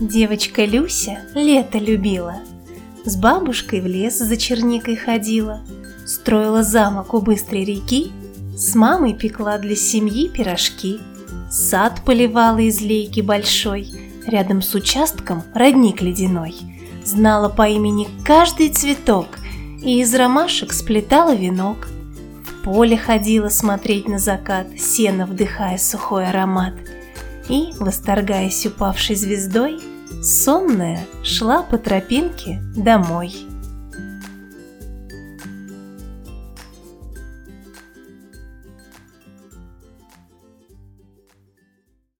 Девочка Люся лето любила, С бабушкой в лес за черникой ходила, Строила замок у быстрой реки, С мамой пекла для семьи пирожки, Сад поливала из лейки большой, Рядом с участком родник ледяной, Знала по имени каждый цветок И из ромашек сплетала венок. В поле ходила смотреть на закат, Сено вдыхая сухой аромат – и, восторгаясь упавшей звездой, сонная шла по тропинке домой.